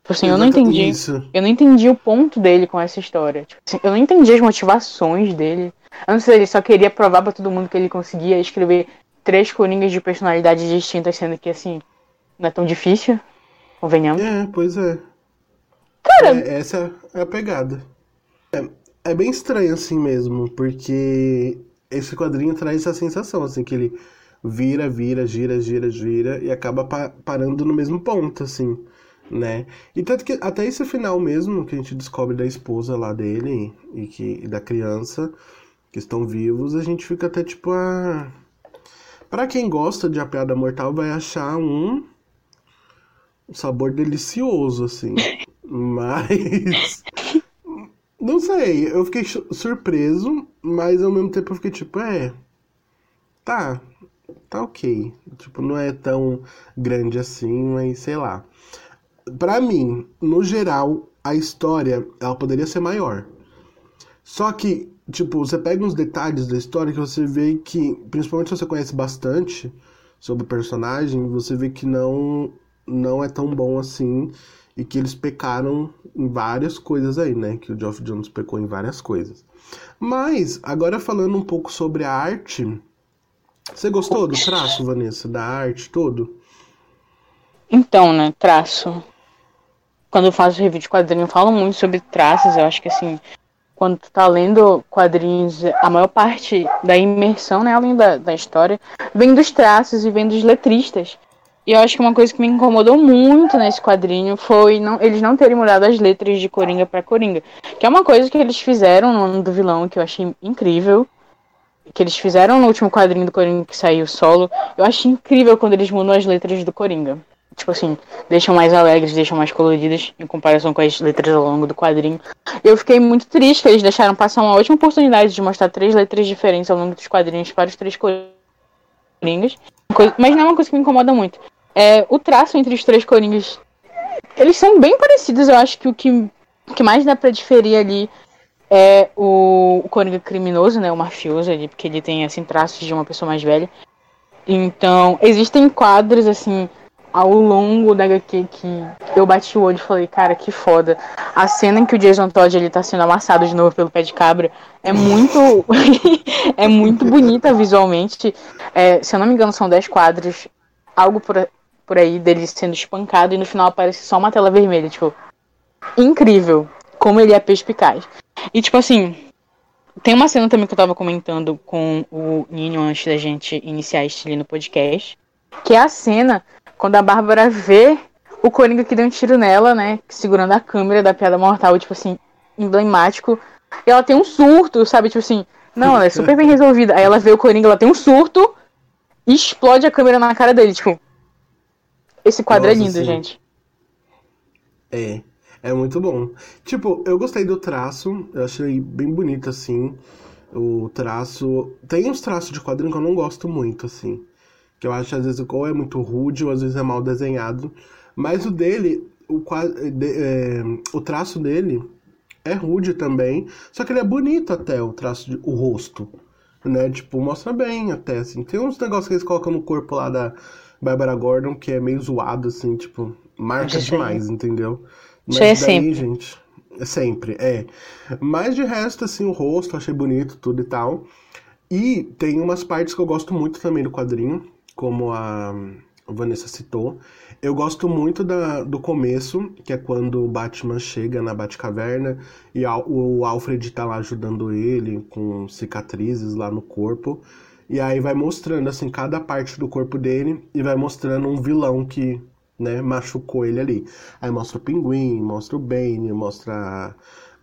Tipo assim, eu não entendi. Isso. Eu não entendi o ponto dele com essa história. Tipo assim, eu não entendi as motivações dele. Eu não sei, ele só queria provar para todo mundo que ele conseguia escrever três coringas de personalidades distintas, sendo que assim, não é tão difícil. Convenhamos. É, pois é. Cara, É, essa é a pegada. É, é bem estranho assim mesmo, porque esse quadrinho traz essa sensação, assim, que ele vira, vira, gira, gira, gira e acaba pa- parando no mesmo ponto, assim, né? E tanto que até esse final mesmo, que a gente descobre da esposa lá dele e, que, e da criança que estão vivos, a gente fica até tipo, ah... Pra quem gosta de A Piada Mortal, vai achar um um sabor delicioso, assim. Mas. Não sei, eu fiquei su- surpreso, mas ao mesmo tempo eu fiquei tipo, é. Tá, tá ok. Tipo, não é tão grande assim, mas sei lá. Pra mim, no geral, a história, ela poderia ser maior. Só que, tipo, você pega uns detalhes da história que você vê que, principalmente se você conhece bastante sobre o personagem, você vê que não não é tão bom assim e que eles pecaram em várias coisas aí, né? Que o Geoff Jones pecou em várias coisas. Mas, agora falando um pouco sobre a arte, você gostou do traço, Vanessa, da arte, todo? Então, né, traço. Quando eu faço review de quadrinho, eu falo muito sobre traços. Eu acho que assim, quando tu tá lendo quadrinhos, a maior parte da imersão, né, além da, da história, vem dos traços e vem dos letristas. E eu acho que uma coisa que me incomodou muito nesse quadrinho foi não, eles não terem mudado as letras de Coringa pra Coringa. Que é uma coisa que eles fizeram no ano do vilão, que eu achei incrível. Que eles fizeram no último quadrinho do Coringa que saiu solo. Eu achei incrível quando eles mudam as letras do Coringa tipo assim, deixam mais alegres, deixam mais coloridas em comparação com as letras ao longo do quadrinho. Eu fiquei muito triste que eles deixaram passar uma ótima oportunidade de mostrar três letras diferentes ao longo dos quadrinhos para os três coringas. Mas não é uma coisa que me incomoda muito. É, o traço entre os três coringas, eles são bem parecidos. Eu acho que o que, o que mais dá pra diferir ali é o, o coringa criminoso, né, o mafioso ali, porque ele tem assim traços de uma pessoa mais velha. Então, existem quadros assim ao longo da HQ que eu bati o olho e falei, cara, que foda. A cena em que o Jason Todd ele tá sendo amassado de novo pelo pé de cabra é muito é muito bonita visualmente. É, se eu não me engano, são 10 quadros, algo por, por aí dele sendo espancado e no final aparece só uma tela vermelha, tipo, incrível como ele é perspicaz. E tipo assim, tem uma cena também que eu tava comentando com o Ninho antes da gente iniciar este no podcast, que é a cena quando a Bárbara vê o Coringa que deu um tiro nela, né, segurando a câmera da piada mortal, tipo assim, emblemático. E ela tem um surto, sabe, tipo assim, não, ela é super bem resolvida. Aí ela vê o Coringa, ela tem um surto e explode a câmera na cara dele, tipo. Esse quadro é Nossa, lindo, sim. gente. É, é muito bom. Tipo, eu gostei do traço, eu achei bem bonito, assim. O traço. Tem uns traços de quadrinho que eu não gosto muito, assim. Que eu acho, às vezes, ou é muito rude, ou às vezes é mal desenhado. Mas o dele, o, é, o traço dele é rude também. Só que ele é bonito até, o traço, de, o rosto. Né? Tipo, mostra bem até, assim. Tem uns negócios que eles colocam no corpo lá da Bárbara Gordon que é meio zoado, assim, tipo, marca demais, entendeu? Aí é daí, sempre. gente, é sempre, é. Mas de resto, assim, o rosto, achei bonito, tudo e tal. E tem umas partes que eu gosto muito também do quadrinho, como a Vanessa citou. Eu gosto muito da, do começo, que é quando o Batman chega na Batcaverna e Al- o Alfred tá lá ajudando ele com cicatrizes lá no corpo. E aí vai mostrando, assim, cada parte do corpo dele e vai mostrando um vilão que, né, machucou ele ali. Aí mostra o pinguim, mostra o Bane, mostra a,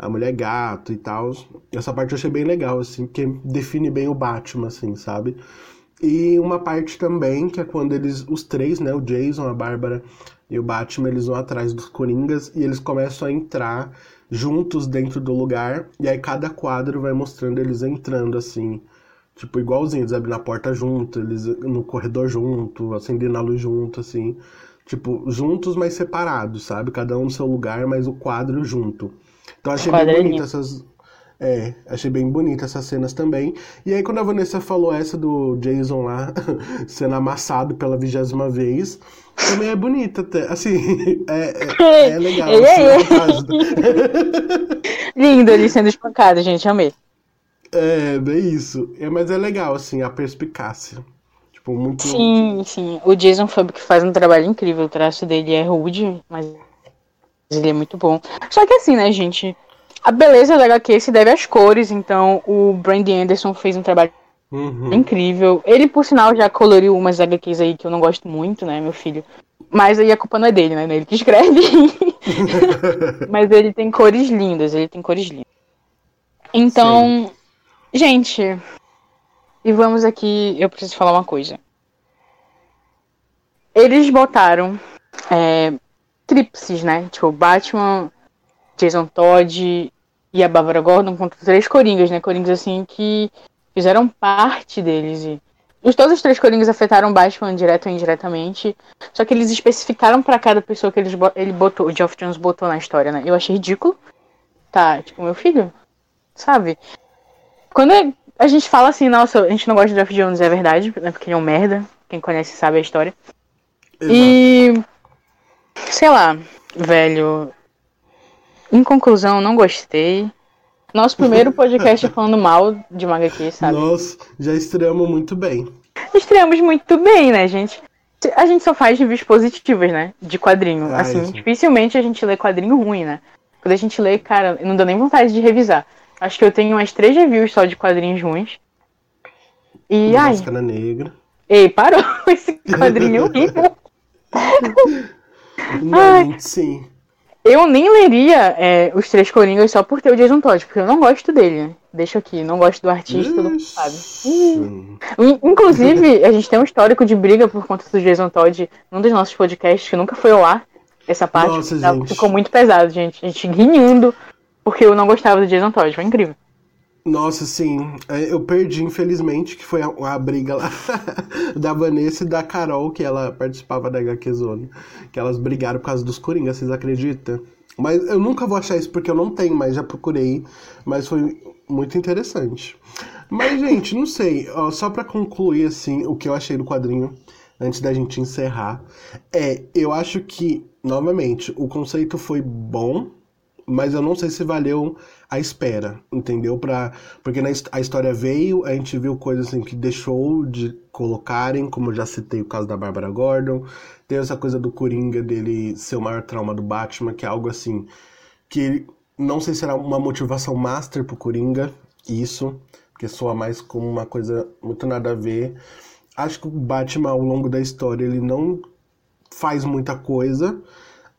a mulher gato e tal. Essa parte eu achei bem legal, assim, porque define bem o Batman, assim, sabe? E uma parte também, que é quando eles, os três, né, o Jason, a Bárbara e o Batman, eles vão atrás dos Coringas e eles começam a entrar juntos dentro do lugar. E aí cada quadro vai mostrando eles entrando, assim, tipo, igualzinho, eles abrem a porta junto, eles no corredor junto, acendendo a luz junto, assim. Tipo, juntos, mas separados, sabe? Cada um no seu lugar, mas o quadro junto. Então achei bem bonito essas. É, achei bem bonita essas cenas também. E aí, quando a Vanessa falou essa do Jason lá sendo amassado pela vigésima vez, também é bonita até. Assim, é, é, é legal. Ele assim, é no caso. Lindo ele sendo espancado, gente, amei. É, bem isso. É, mas é legal, assim, a perspicácia. Tipo, muito. Sim, sim. O Jason Fabrik faz um trabalho incrível. O traço dele é rude, mas ele é muito bom. Só que assim, né, gente? A beleza da HQ se deve às cores, então o Brandy Anderson fez um trabalho Uhum. incrível. Ele, por sinal, já coloriu umas HQs aí que eu não gosto muito, né, meu filho? Mas aí a culpa não é dele, né? é Ele que escreve. Mas ele tem cores lindas, ele tem cores lindas. Então, gente, e vamos aqui, eu preciso falar uma coisa. Eles botaram é, tríplices, né? Tipo, Batman, Jason Todd e a Bárbara Gordon contra três coringas, né? Coringas assim que fizeram parte deles. E os todos os três coringas afetaram Batman direto ou indiretamente. Só que eles especificaram pra cada pessoa que eles, ele botou, o Geoff Jones botou na história, né? Eu achei ridículo. Tá, tipo, meu filho, sabe? Quando é- a gente fala assim, nossa, a gente não gosta de Geoff Jones, é verdade, né? Porque ele é um merda. Quem conhece sabe a história. Exato. E. Sei lá, velho. Em conclusão, não gostei. Nosso primeiro podcast falando mal de uma HQ, sabe? Nós já estreamos muito bem. Estreamos muito bem, né, gente? A gente só faz reviews positivas, né? De quadrinho. Ah, assim, isso. dificilmente a gente lê quadrinho ruim, né? Quando a gente lê, cara, não dá nem vontade de revisar. Acho que eu tenho umas três reviews só de quadrinhos ruins. E, Do ai, Máscara Negra. ei, parou esse quadrinho horrível. Não, gente, sim. Eu nem leria é, os Três Coringas só por ter o Jason Todd, porque eu não gosto dele. né? Deixa aqui, não gosto do artista, todo mundo sabe. In- Inclusive, a gente tem um histórico de briga por conta do Jason Todd num dos nossos podcasts, que nunca foi ao ar. Essa parte Nossa, ficou muito pesado, gente. A gente guinhando porque eu não gostava do Jason Todd. Foi incrível. Nossa, sim. É, Eu perdi, infelizmente, que foi a, a briga lá da Vanessa e da Carol, que ela participava da HQ Zone. Que elas brigaram por causa dos Coringas, vocês acreditam? Mas eu nunca vou achar isso porque eu não tenho, mas já procurei. Mas foi muito interessante. Mas, gente, não sei. ó, só pra concluir, assim, o que eu achei do quadrinho, antes da gente encerrar, é, eu acho que, novamente, o conceito foi bom, mas eu não sei se valeu a espera, entendeu? Pra, porque na, a história veio, a gente viu coisas assim que deixou de colocarem, como eu já citei o caso da Bárbara Gordon, tem essa coisa do Coringa dele ser o maior trauma do Batman, que é algo assim que não sei se será uma motivação master pro Coringa, isso, porque soa mais como uma coisa muito nada a ver. Acho que o Batman ao longo da história ele não faz muita coisa.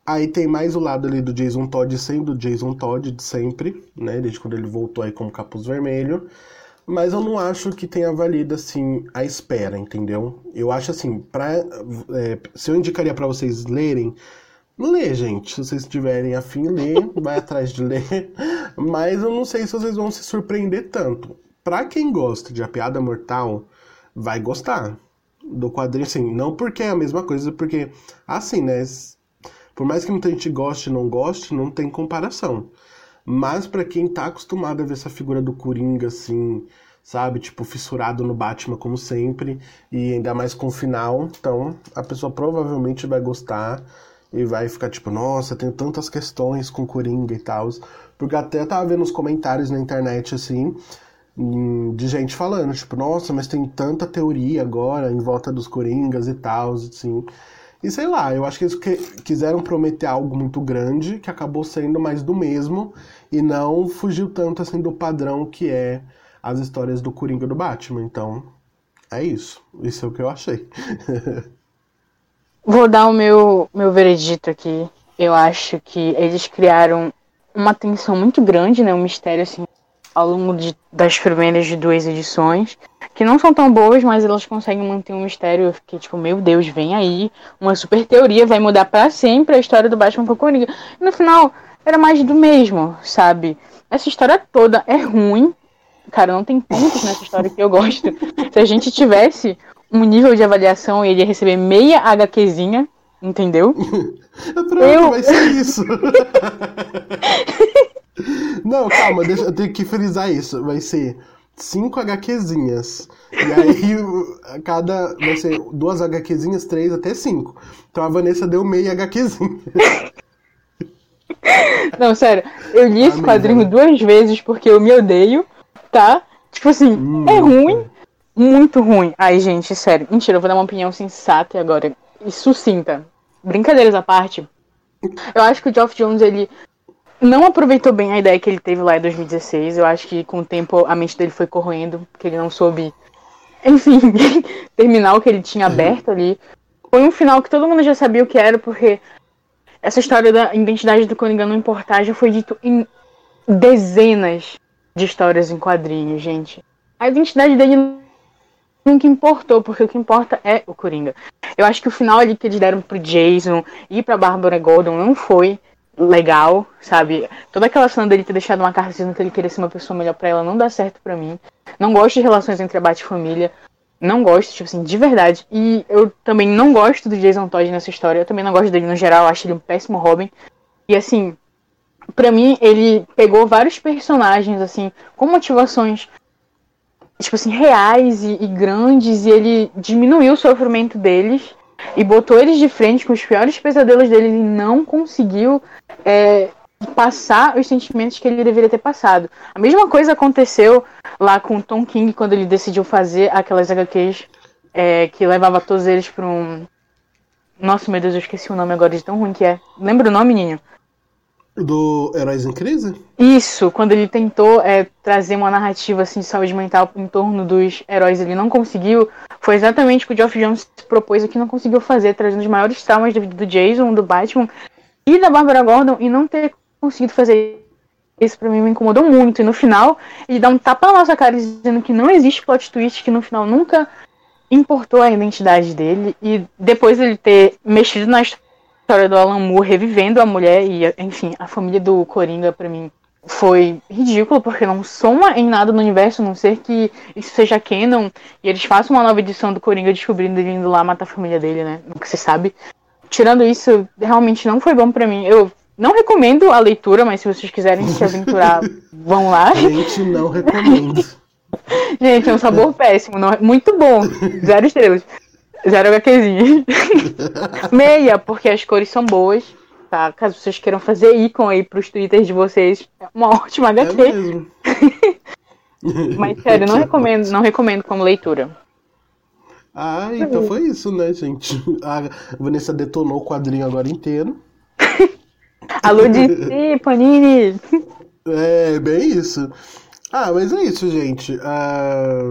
Aí tem mais o lado ali do Jason Todd sendo o Jason Todd de sempre, né? Desde quando ele voltou aí como capuz vermelho. Mas eu não acho que tenha valido, assim, a espera, entendeu? Eu acho assim, pra, é, se eu indicaria pra vocês lerem, lê, gente. Se vocês tiverem afim, lê, vai atrás de ler. Mas eu não sei se vocês vão se surpreender tanto. Pra quem gosta de A Piada Mortal, vai gostar do quadrinho, assim, não porque é a mesma coisa, porque, assim, né? Por mais que muita gente goste e não goste, não tem comparação. Mas pra quem tá acostumado a ver essa figura do Coringa, assim, sabe? Tipo, fissurado no Batman, como sempre, e ainda mais com o final, então a pessoa provavelmente vai gostar e vai ficar tipo, nossa, tem tantas questões com Coringa e tal. Porque até tava vendo os comentários na internet, assim, de gente falando, tipo, nossa, mas tem tanta teoria agora em volta dos Coringas e tal, assim. E sei lá, eu acho que eles que- quiseram prometer algo muito grande que acabou sendo mais do mesmo e não fugiu tanto assim do padrão que é as histórias do Coringa do Batman. Então, é isso. Isso é o que eu achei. Vou dar o meu, meu veredito aqui. Eu acho que eles criaram uma tensão muito grande, né? Um mistério, assim, ao longo de- das primeiras duas edições. Que não são tão boas, mas elas conseguem manter um mistério. Fiquei tipo, meu Deus, vem aí. Uma super teoria vai mudar pra sempre a história do Batman com o Coringa. E no final, era mais do mesmo, sabe? Essa história toda é ruim. Cara, não tem pontos nessa história que eu gosto. Se a gente tivesse um nível de avaliação, ele ia receber meia HQzinha, entendeu? Pronto, Eu- vai ser isso. Não, calma, deixa, eu tenho que frisar isso. Vai ser cinco HQzinhas. E aí, cada. Vai ser duas HQzinhas, três até cinco. Então a Vanessa deu meia HQzinha. Não, sério, eu li esse Amém, quadrinho velho. duas vezes porque eu me odeio, tá? Tipo assim, Hum, é ruim, muito ruim. Ai, gente, sério. Mentira, eu vou dar uma opinião sensata agora e sucinta. Brincadeiras à parte. Eu acho que o Geoff Jones, ele não aproveitou bem a ideia que ele teve lá em 2016. Eu acho que com o tempo a mente dele foi corroendo, porque ele não soube, enfim, terminar o que ele tinha aberto ali. Foi um final que todo mundo já sabia o que era, porque essa história da identidade do Coringa não importar já foi dito em dezenas de histórias em quadrinhos, gente. A identidade dele nunca importou, porque o que importa é o Coringa. Eu acho que o final ali que eles deram pro Jason e pra Barbara Gordon não foi legal, sabe? Toda aquela cena dele ter deixado uma carta dizendo que ele queria ser uma pessoa melhor para ela não dá certo para mim. Não gosto de relações entre abate e família. Não gosto, tipo assim, de verdade. E eu também não gosto do Jason Todd nessa história. Eu também não gosto dele no geral, eu acho ele um péssimo Robin. E assim, para mim, ele pegou vários personagens, assim, com motivações tipo assim, reais e, e, grandes, e ele diminuiu o sofrimento deles e botou eles de frente com os piores pesadelos deles e não conseguiu é, passar os sentimentos que ele deveria ter passado. A mesma coisa aconteceu lá com o Tom King quando ele decidiu fazer aquelas HQs é, que levava todos eles para um. Nossa, meu Deus, eu esqueci o nome agora de tão ruim que é. Lembra o nome, Ninho? Do Heróis em Crise? Isso, quando ele tentou é, trazer uma narrativa assim, de saúde mental em torno dos heróis, ele não conseguiu. Foi exatamente o que o Geoff Jones propôs aqui, não conseguiu fazer, trazendo os maiores traumas vida do Jason, do Batman e da Barbara Gordon, e não ter conseguido fazer isso pra mim me incomodou muito. E no final, ele dá um tapa na nossa cara dizendo que não existe plot twist, que no final nunca importou a identidade dele. E depois ele ter mexido na história história do Alan Moore revivendo a mulher e, enfim, a família do Coringa, para mim, foi ridículo, porque não soma em nada no universo, a não ser que isso seja canon e eles façam uma nova edição do Coringa descobrindo ele indo lá matar a família dele, né? O que você sabe. Tirando isso, realmente não foi bom para mim. Eu não recomendo a leitura, mas se vocês quiserem se aventurar, vão lá. Gente, não recomendo. Gente, é um sabor péssimo, não, é muito bom. Zero estrelas. Zero HQzinho. Meia, porque as cores são boas. Tá? Caso vocês queiram fazer ícone aí pros twitters de vocês, é uma ótima HQ. É mesmo. Mas sério, não recomendo, não recomendo como leitura. Ah, então foi isso, né, gente? A Vanessa detonou o quadrinho agora inteiro. Alô, DC, Panini! É, bem isso. Ah, mas é isso, gente. Ah,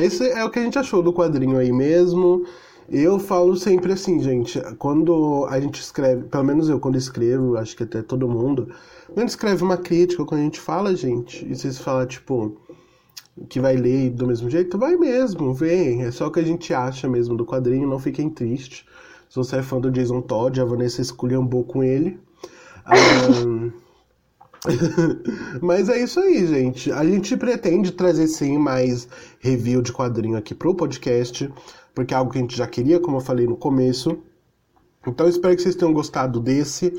esse é o que a gente achou do quadrinho aí mesmo. Eu falo sempre assim, gente, quando a gente escreve, pelo menos eu quando escrevo, acho que até todo mundo, quando escreve uma crítica, quando a gente fala, gente, e vocês falam, tipo, que vai ler do mesmo jeito, vai mesmo, vem. É só o que a gente acha mesmo do quadrinho, não fiquem tristes. Se você é fã do Jason Todd, a Vanessa esculhambou com ele. Um, Mas é isso aí, gente. A gente pretende trazer sim mais review de quadrinho aqui pro podcast, porque é algo que a gente já queria, como eu falei no começo. Então espero que vocês tenham gostado desse.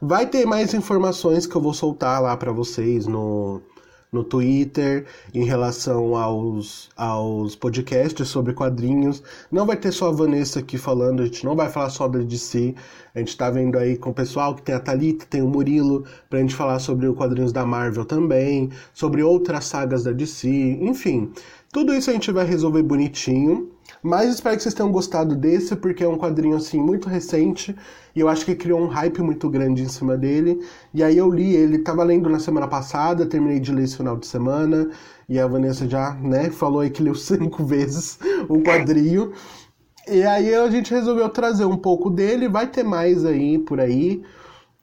Vai ter mais informações que eu vou soltar lá para vocês no, no Twitter em relação aos, aos podcasts sobre quadrinhos. Não vai ter só a Vanessa aqui falando, a gente não vai falar só da DC. A gente tá vendo aí com o pessoal que tem a Thalita, tem o Murilo, pra gente falar sobre os quadrinhos da Marvel também, sobre outras sagas da DC, enfim. Tudo isso a gente vai resolver bonitinho. Mas espero que vocês tenham gostado desse, porque é um quadrinho assim muito recente e eu acho que criou um hype muito grande em cima dele. E aí eu li ele, tava lendo na semana passada, terminei de ler esse final de semana, e a Vanessa já, né, falou aí que leu cinco vezes o quadrinho. E aí a gente resolveu trazer um pouco dele, vai ter mais aí por aí.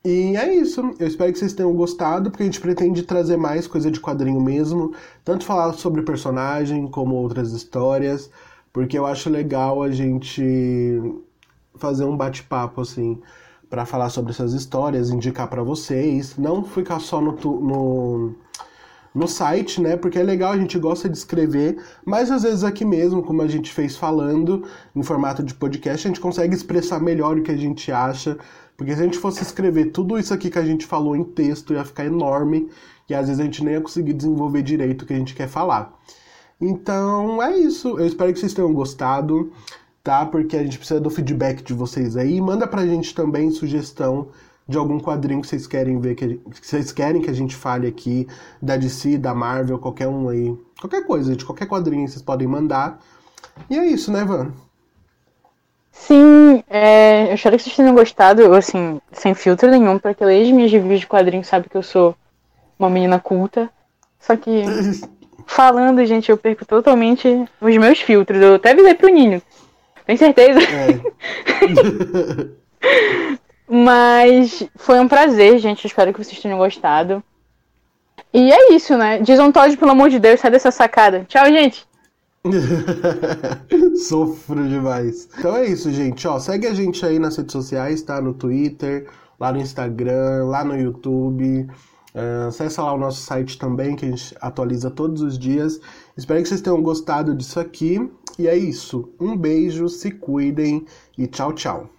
E é isso. Eu espero que vocês tenham gostado, porque a gente pretende trazer mais coisa de quadrinho mesmo, tanto falar sobre personagem como outras histórias, porque eu acho legal a gente fazer um bate-papo assim para falar sobre essas histórias, indicar para vocês, não ficar só no, no, no site, né? Porque é legal, a gente gosta de escrever, mas às vezes aqui mesmo, como a gente fez falando, em formato de podcast, a gente consegue expressar melhor o que a gente acha. Porque se a gente fosse escrever tudo isso aqui que a gente falou em texto, ia ficar enorme e às vezes a gente nem ia conseguir desenvolver direito o que a gente quer falar. Então é isso. Eu espero que vocês tenham gostado tá? Porque a gente precisa do feedback de vocês aí. Manda pra gente também sugestão de algum quadrinho que vocês querem ver, que, vocês querem que a gente fale aqui, da DC, da Marvel, qualquer um aí qualquer coisa, de qualquer quadrinho vocês podem mandar. E é isso, né, Van? Sim, é, eu espero que vocês tenham gostado, assim, sem filtro nenhum, porque leia as minhas reviews de quadrinhos sabe que eu sou uma menina culta. Só que, falando, gente, eu perco totalmente os meus filtros. Eu até avisei pro Ninho. Tem certeza? É. Mas foi um prazer, gente. Eu espero que vocês tenham gostado. E é isso, né? Jason Todd, pelo amor de Deus, sai dessa sacada. Tchau, gente! Sofro demais. Então é isso, gente. Ó, segue a gente aí nas redes sociais, tá? No Twitter, lá no Instagram, lá no YouTube. Uh, acessa lá o nosso site também, que a gente atualiza todos os dias. Espero que vocês tenham gostado disso aqui. E é isso. Um beijo, se cuidem e tchau, tchau.